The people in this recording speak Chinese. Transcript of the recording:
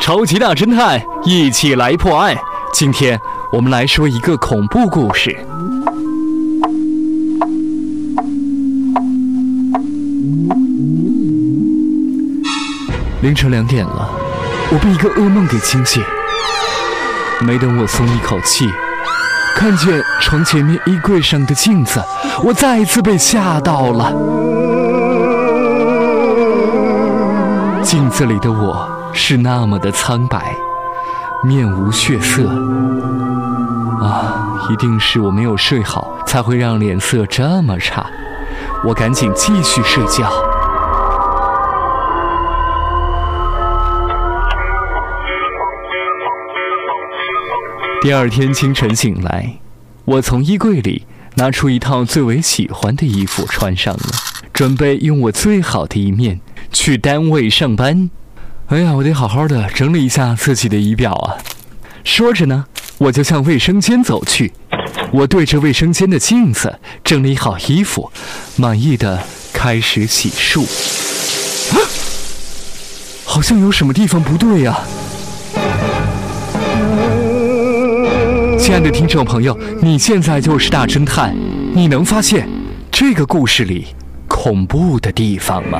超级大侦探，一起来破案。今天我们来说一个恐怖故事。凌晨两点了，我被一个噩梦给惊醒。没等我松一口气，看见床前面衣柜上的镜子，我再一次被吓到了。子里的我是那么的苍白，面无血色。啊，一定是我没有睡好，才会让脸色这么差。我赶紧继续睡觉。第二天清晨醒来，我从衣柜里拿出一套最为喜欢的衣服穿上了，准备用我最好的一面去单位上班。哎呀，我得好好的整理一下自己的仪表啊！说着呢，我就向卫生间走去。我对着卫生间的镜子整理好衣服，满意的开始洗漱。啊，好像有什么地方不对呀！亲爱的听众朋友，你现在就是大侦探，你能发现这个故事里恐怖的地方吗？